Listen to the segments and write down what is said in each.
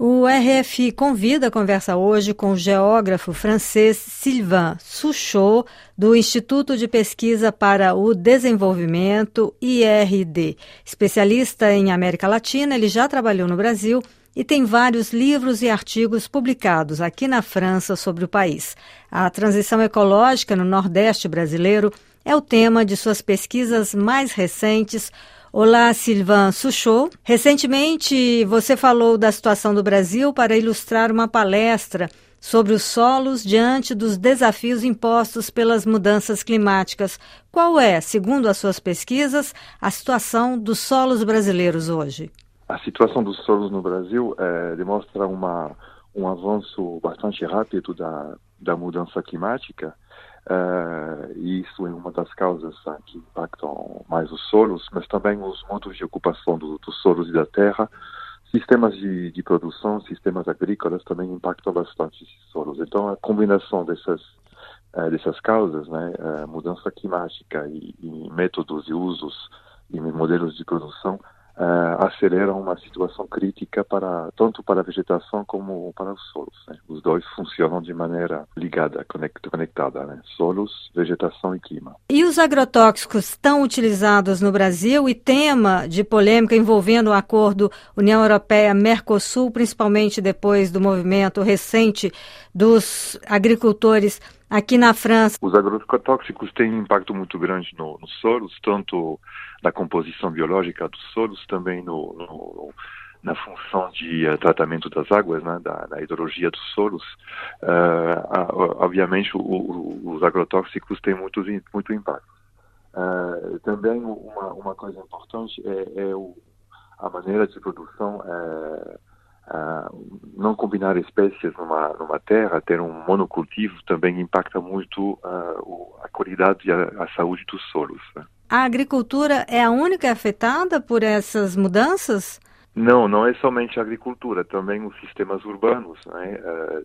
O RFI convida a conversa hoje com o geógrafo francês Sylvain Souchot, do Instituto de Pesquisa para o Desenvolvimento, IRD. Especialista em América Latina, ele já trabalhou no Brasil e tem vários livros e artigos publicados aqui na França sobre o país. A transição ecológica no Nordeste brasileiro é o tema de suas pesquisas mais recentes Olá, Silvan Suchot. Recentemente você falou da situação do Brasil para ilustrar uma palestra sobre os solos diante dos desafios impostos pelas mudanças climáticas. Qual é, segundo as suas pesquisas, a situação dos solos brasileiros hoje? A situação dos solos no Brasil é, demonstra uma, um avanço bastante rápido da, da mudança climática Uh, e isso é uma das causas uh, que impactam mais os solos, mas também os modos de ocupação do, dos solos e da terra. Sistemas de, de, produção, sistemas agrícolas também impactam bastante esses solos. Então, a combinação dessas, uh, dessas causas, né, mudança climática e, e métodos e usos e modelos de produção, uh, aceleram uma situação crítica para tanto para a vegetação como para os solos. Né? Os dois funcionam de maneira ligada, conectada, né? solos, vegetação e clima. E os agrotóxicos estão utilizados no Brasil e tema de polêmica envolvendo o acordo União Europeia-Mercosul, principalmente depois do movimento recente dos agricultores aqui na França. Os agrotóxicos têm um impacto muito grande nos no solos, tanto na composição biológica dos solos, também no, no na função de uh, tratamento das águas, né, da, da hidrologia dos solos. Uh, obviamente, o, o, os agrotóxicos têm muito, muito impacto. Uh, também uma, uma coisa importante é, é o, a maneira de produção Uh, não combinar espécies numa, numa terra, ter um monocultivo, também impacta muito uh, a qualidade e a, a, saúde dos solos. Né? A agricultura é a única afetada por essas mudanças? Não, não é somente a agricultura, também os sistemas urbanos né,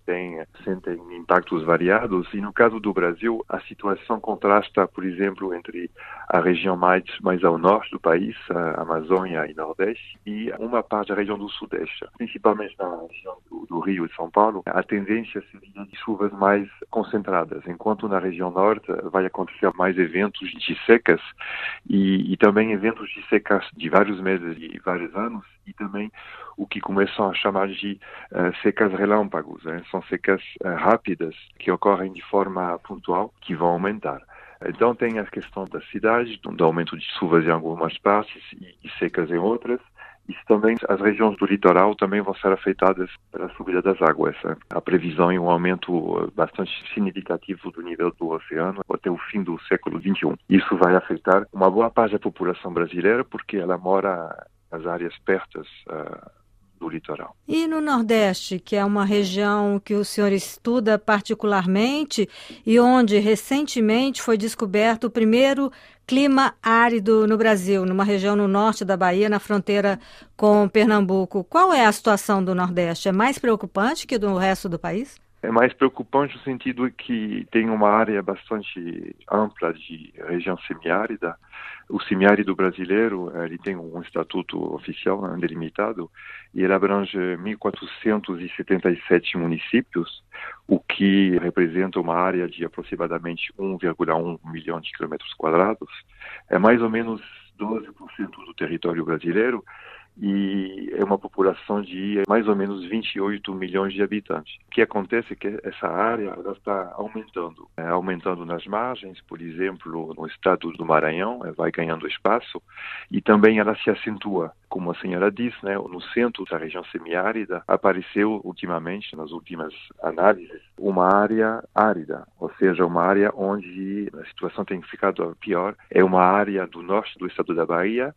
têm, sentem impactos variados e no caso do Brasil a situação contrasta, por exemplo, entre a região mais, mais ao norte do país, a Amazônia e Nordeste, e uma parte da região do Sudeste, principalmente na região do, do Rio e São Paulo, a tendência seria de chuvas mais concentradas, enquanto na região norte vai acontecer mais eventos de secas e, e também eventos de secas de vários meses e vários anos e também o que começam a chamar de uh, secas relâmpagos. Né? São secas uh, rápidas que ocorrem de forma pontual, que vão aumentar. Então tem a questão da cidade, do aumento de chuvas em algumas partes e, e secas em outras. Isso também, as regiões do litoral também vão ser afetadas pela subida das águas. Né? A previsão é um aumento bastante significativo do nível do oceano até o fim do século XXI. Isso vai afetar uma boa parte da população brasileira porque ela mora as áreas pertas uh, do litoral. E no Nordeste, que é uma região que o senhor estuda particularmente e onde recentemente foi descoberto o primeiro clima árido no Brasil, numa região no norte da Bahia, na fronteira com Pernambuco. Qual é a situação do Nordeste? É mais preocupante que do resto do país? É mais preocupante no sentido que tem uma área bastante ampla de região semiárida. O semiárido brasileiro ele tem um estatuto oficial né, delimitado e ele abrange 1.477 municípios, o que representa uma área de aproximadamente 1,1 milhão de quilômetros quadrados. É mais ou menos 12% do território brasileiro e é uma população de mais ou menos 28 milhões de habitantes. O que acontece é que essa área está aumentando, é, aumentando nas margens, por exemplo, no estado do Maranhão, é, vai ganhando espaço, e também ela se acentua. Como a senhora disse, né, no centro da região semiárida apareceu ultimamente, nas últimas análises, uma área árida, ou seja, uma área onde a situação tem ficado pior. É uma área do norte do estado da Bahia,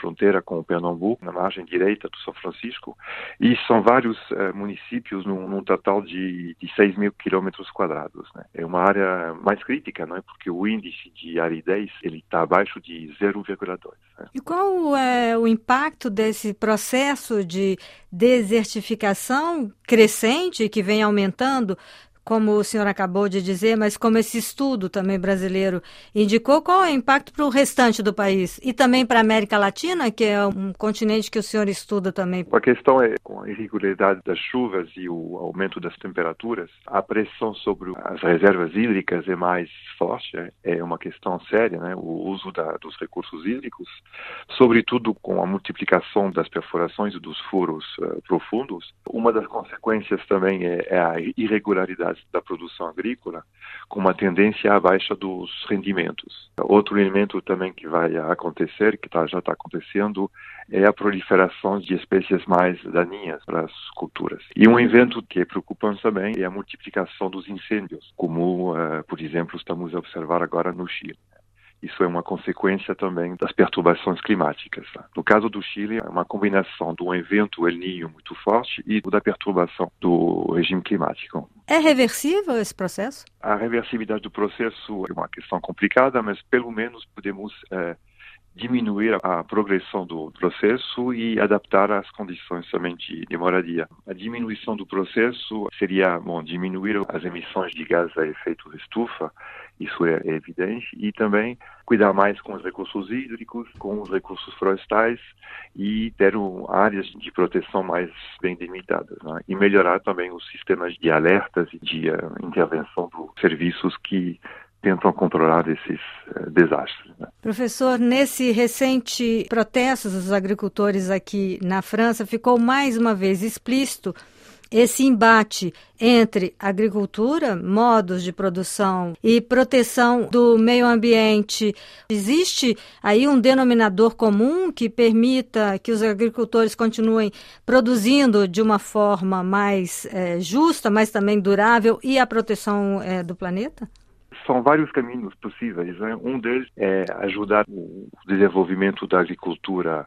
fronteira com o Pernambuco, na margem direita do São Francisco, e são vários uh, municípios num, num, total de, de 6 mil quilômetros quadrados. Né? É uma área mais crítica, não é? porque o índice de aridez ele está abaixo de 0,2. Né? E qual é o impacto desse processo de desertificação crescente que vem aumentando como o senhor acabou de dizer, mas como esse estudo também brasileiro indicou, qual é o impacto para o restante do país e também para a América Latina, que é um continente que o senhor estuda também? A questão é, com a irregularidade das chuvas e o aumento das temperaturas, a pressão sobre as reservas hídricas é mais forte, é uma questão séria, né? o uso da, dos recursos hídricos, sobretudo com a multiplicação das perfurações e dos furos uh, profundos. Uma das consequências também é, é a irregularidade da produção agrícola, com uma tendência à baixa dos rendimentos. Outro elemento também que vai acontecer, que tá, já está acontecendo, é a proliferação de espécies mais daninhas para as culturas. E um evento que é preocupante também é a multiplicação dos incêndios, como, uh, por exemplo, estamos a observar agora no Chile. Isso é uma consequência também das perturbações climáticas. Tá? No caso do Chile, é uma combinação de um evento El Niño muito forte e da perturbação do regime climático. É reversível esse processo? A reversibilidade do processo é uma questão complicada, mas pelo menos podemos é, diminuir a progressão do processo e adaptar as condições também de, moradia. A diminuição do processo seria, bom, diminuir as emissões de gás a efeito de estufa, isso é, é evidente, e também cuidar mais com os recursos hídricos, com os recursos florestais e ter um, áreas de proteção mais bem delimitadas. Né? E melhorar também os sistemas de alertas e de uh, intervenção dos serviços que tentam controlar esses uh, desastres. Né? Professor, nesse recente protesto dos agricultores aqui na França, ficou mais uma vez explícito esse embate entre agricultura, modos de produção e proteção do meio ambiente. Existe aí um denominador comum que permita que os agricultores continuem produzindo de uma forma mais é, justa, mas também durável e a proteção é, do planeta? são vários caminhos possíveis. Né? Um deles é ajudar o desenvolvimento da agricultura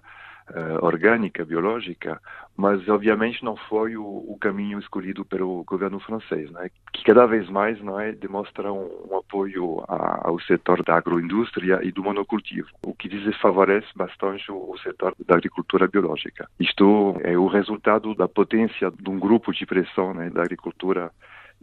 uh, orgânica, biológica, mas obviamente não foi o, o, caminho escolhido pelo governo francês, né? que cada vez mais não é demonstra um, um apoio a, ao setor da agroindústria e do monocultivo, o que desfavorece bastante o, o setor da agricultura biológica. Isto é o resultado da potência de um grupo de pressão né, da agricultura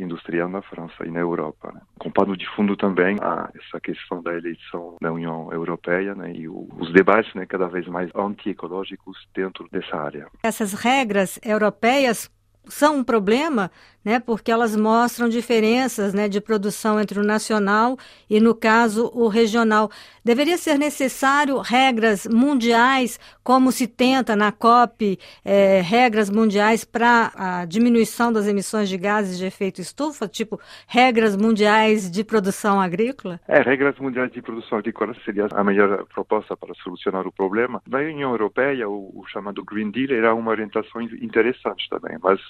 industrial na França e na Europa. Né? Com pano de fundo também a essa questão da eleição da União Europeia né? e o, os debates né, cada vez mais anti-ecológicos dentro dessa área. Essas regras europeias são um problema, né, porque elas mostram diferenças né, de produção entre o nacional e, no caso, o regional. Deveria ser necessário regras mundiais, como se tenta na COP, é, regras mundiais para a diminuição das emissões de gases de efeito estufa, tipo regras mundiais de produção agrícola? É, regras mundiais de produção agrícola seria a melhor proposta para solucionar o problema. Na União Europeia, o, o chamado Green Deal era uma orientação interessante também, mas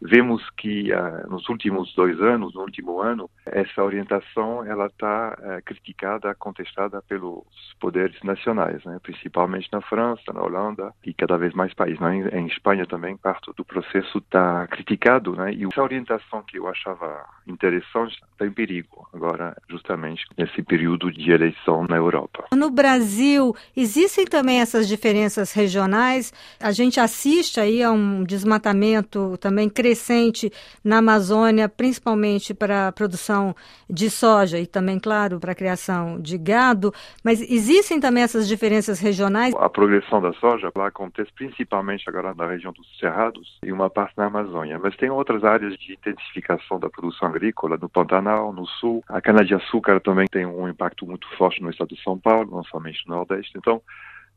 vemos que uh, nos últimos dois anos, no último ano, essa orientação ela está uh, criticada, contestada pelos poderes nacionais, né? principalmente na França, na Holanda e cada vez mais países. Né? Em Espanha também parte do processo está criticado, né? e essa orientação que eu achava interessante está em perigo agora, justamente nesse período de eleição na Europa. No Brasil existem também essas diferenças regionais. A gente assiste aí a um desmatamento também crescente na Amazônia, principalmente para a produção de soja e também, claro, para a criação de gado, mas existem também essas diferenças regionais? A progressão da soja lá acontece principalmente agora na região dos Cerrados e uma parte na Amazônia, mas tem outras áreas de intensificação da produção agrícola, no Pantanal, no Sul. A cana-de-açúcar também tem um impacto muito forte no estado de São Paulo, não somente no Nordeste. Então,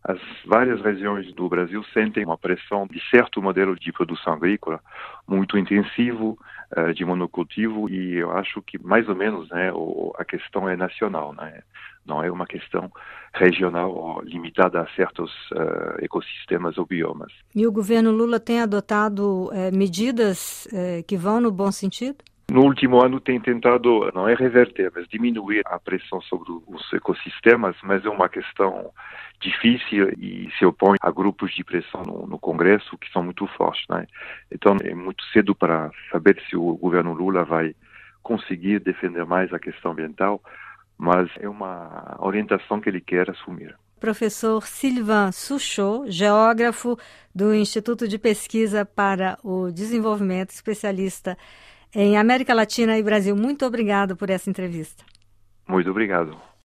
as várias regiões do Brasil sentem uma pressão de certo modelo de produção agrícola muito intensivo, uh, de monocultivo, e eu acho que mais ou menos né, a questão é nacional, né? não é uma questão regional ou limitada a certos uh, ecossistemas ou biomas. E o governo Lula tem adotado uh, medidas que vão no bom sentido? No último ano tem tentado, não é reverter, mas diminuir a pressão sobre os ecossistemas, mas é uma questão difícil e se opõe a grupos de pressão no, no Congresso que são muito fortes. Né? Então é muito cedo para saber se o governo Lula vai conseguir defender mais a questão ambiental, mas é uma orientação que ele quer assumir. Professor Sylvain Suchot, geógrafo do Instituto de Pesquisa para o Desenvolvimento, especialista em América Latina e Brasil. Muito obrigado por essa entrevista. Muito obrigado.